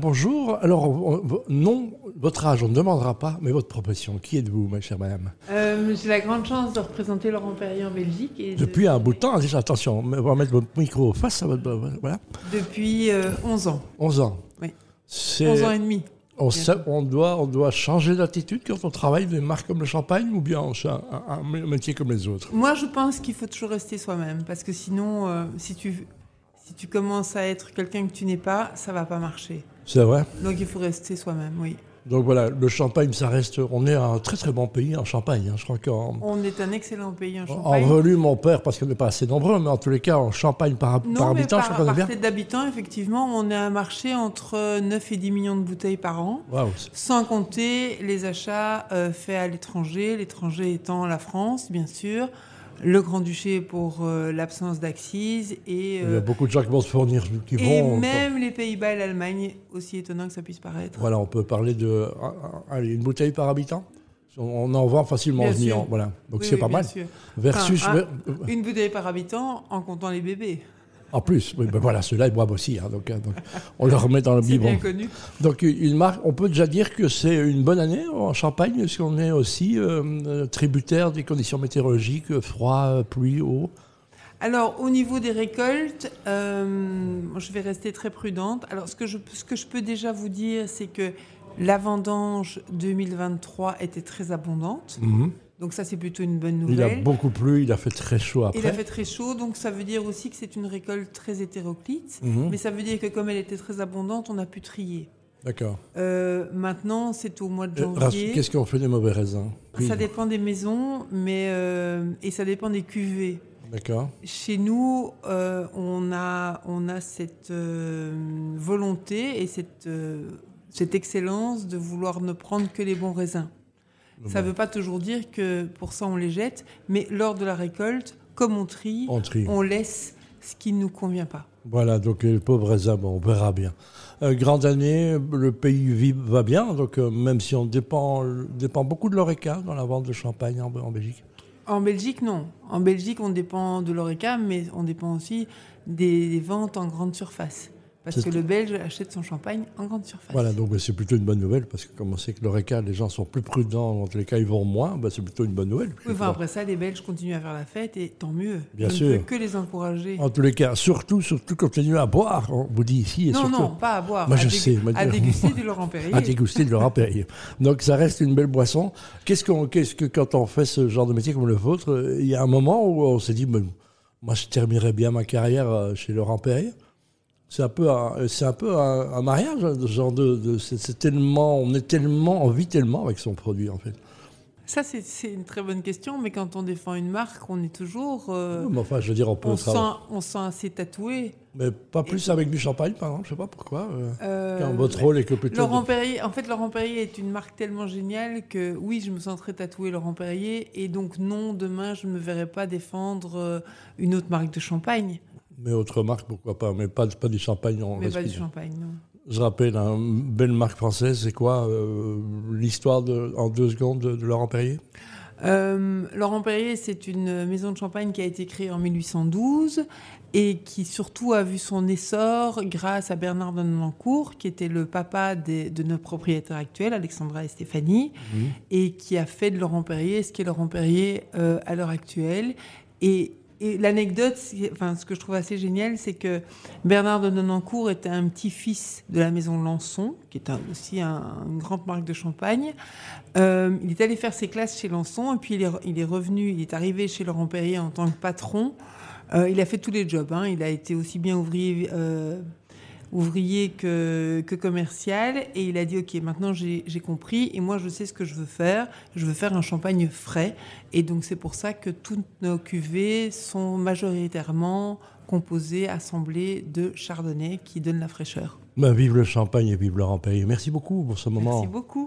Bonjour. Alors, on- non, votre âge, on ne demandera pas, mais votre profession. Qui êtes-vous, ma chère madame Euh, J'ai la grande chance de représenter Laurent Perrier en Belgique. Et Depuis un bout de temps, déjà, attention, on va mettre votre micro face à votre. Voilà, Depuis euh, 11 ans. 11 ans. Oui. C'est- 11 ans et demi. on, sait- on doit, on doit changer d'attitude quand on travaille dans des marques comme le champagne ou bien un, un- un métier comme les autres? Moi, je pense qu'il faut toujours rester soi-même. Parce que sinon, euh, si, tu, si tu commences à être quelqu'un que tu n'es pas, ça va pas marcher. C'est vrai? Donc, il faut rester soi-même, oui. Donc voilà, le champagne, ça reste. On est un très très bon pays en champagne. hein. Je crois qu'en. On est un excellent pays en En Champagne. volume, on perd parce qu'on n'est pas assez nombreux, mais en tous les cas, en champagne par, par Non, mais habitant, je par, crois qu'on est par bien. d'habitants, effectivement, on est un marché entre 9 et 10 millions de bouteilles par an. Sans compter les achats euh, faits à l'étranger, l'étranger étant la France, bien sûr, le Grand-Duché pour euh, l'absence d'accise et, Il y a euh, beaucoup de gens qui vont se fournir, qui et vont. même les Pays-Bas et l'Allemagne, aussi étonnant que ça puisse paraître. Voilà, on peut parler de allez, une bouteille par habitant. On en vend facilement Bien 11 millions. sûr. Voilà. Donc Oui, c'est oui, pas mal. sûr. Versus. Enfin, Une bouteille par habitant en comptant les bébés. En plus, oui, ben voilà, ceux-là, ils boivent aussi. hein, donc, euh, donc, on le remet dans le C'est biberon. bien connu. Donc, une marque, on peut déjà dire que c'est une bonne année en Champagne, parce qu'on est aussi euh, euh, tributaire des conditions météorologiques, euh, froid, pluie, eau. Alors, au niveau des récoltes, euh, je vais rester très prudente. Alors, ce que je, ce que je peux déjà vous dire, c'est que la vendange 2023 était très abondante. Donc ça, c'est plutôt une bonne Il a nouvelle. beaucoup plu, il a fait très chaud après. Il a fait très chaud, donc ça veut dire aussi que c'est une récolte très hétéroclite. Mhm. Mais ça veut dire que comme elle était très abondante, on a pu trier. D'accord. Euh, maintenant, c'est au mois de Euh, janvier. Qu'est-ce qu'on fait des mauvais raisins? Ça dépend des maisons, mais euh, et ça dépend des cuvées. D'accord. Chez nous, euh, on, a, on a cette volonté et cette, cette excellence de vouloir ne prendre que les bons raisins. Ça ne veut pas toujours dire que pour ça on les jette, mais lors de la récolte, comme on trie, On trie. on laisse ce qui ne nous convient pas. Voilà, donc les pauvres raisins, bon, on verra bien. Euh, grande année, le pays vit, va bien, donc euh, même si on dépend, dépend beaucoup de l'ORECA dans la vente de champagne en, en Belgique. En Belgique, non. En Belgique, on dépend de l'ORECA, mais on dépend aussi des, des ventes en grande surface. Parce que le Belge achète son champagne en grande surface. Voilà, donc bah, c'est plutôt une bonne nouvelle, parce que comme on sait que l'ORECA, les gens sont plus prudents, en tous les cas ils vont moins, bah, c'est plutôt une bonne nouvelle. Oui, enfin, après ça, les Belges continuent à faire la fête et tant mieux. Bien Je sûr. ne peux que les encourager. En tous les cas, surtout, surtout continuer à boire, on vous dit ici, et non, surtout non, pas à boire. Moi, à je sais, À déguster du Laurent Perrier. à déguster de Laurent Perrier. Donc ça reste une belle boisson. Qu'est-ce qu'on, qu'est-ce que quand on fait ce genre de métier comme le vôtre, il y a un moment où on s'est dit, mais moi je terminerais bien ma carrière euh, chez Laurent Perrier. C'est un peu, un, c'est un peu un, un mariage, hein, ce genre de, de- c'est, c'est tellement, on est tellement, on vit tellement avec son produit en fait. Ça, c'est- c'est une très bonne question, mais quand on défend une marque, on est toujours. euh, Mais enfin, je veux dire, on peut on, sent, travailler. on sent assez tatoué. mais pas plus avec du champagne, par exemple. Je sais pas pourquoi. euh, Euh, quand votre rôle est que plutôt. Laurent de- Perrier, en fait, Laurent Perrier est une marque tellement géniale que oui, je me sens très tatoué Laurent Perrier, et donc non, demain, je ne me verrai pas défendre euh, une autre marque de champagne, Mais autre marque, pourquoi pas. Mais pas, pas du champagne. en mais pas du champagne, non. Je rappelle, hein, une belle marque française, c'est quoi euh, l'histoire de, en deux secondes de, de Laurent Perrier? Euh, Laurent Perrier, c'est une maison de champagne qui a été créée en 1812 et qui surtout a vu son essor grâce à Bernard de Nonancourt, qui était le papa des- de nos propriétaires actuels, Alexandra et Stéphanie, et qui a fait de Laurent Perrier ce qu'est Laurent Perrier euh, à l'heure actuelle. Et, et l'anecdote, enfin, ce que je trouve assez génial, c'est que Bernard de Nonancourt était un petit-fils de la maison Lançon, qui est aussi un- une grande marque de champagne. Euh, il est allé faire ses classes chez Lançon, et puis il est, il est revenu, il est arrivé chez Laurent Perrier en tant que patron. Euh, il a fait tous les jobs. hein. Il a été aussi bien ouvrier, euh, ouvrier que, que commercial. Et il a dit, OK, maintenant j'ai compris. Et moi, je sais ce que je veux faire. Je veux faire un champagne frais. Et donc, c'est pour ça que toutes nos cuvées sont majoritairement composées, assemblées de chardonnay qui donne la fraîcheur. Ben, Vive le champagne et vive Laurent Perrier. Merci beaucoup pour ce moment. Merci beaucoup.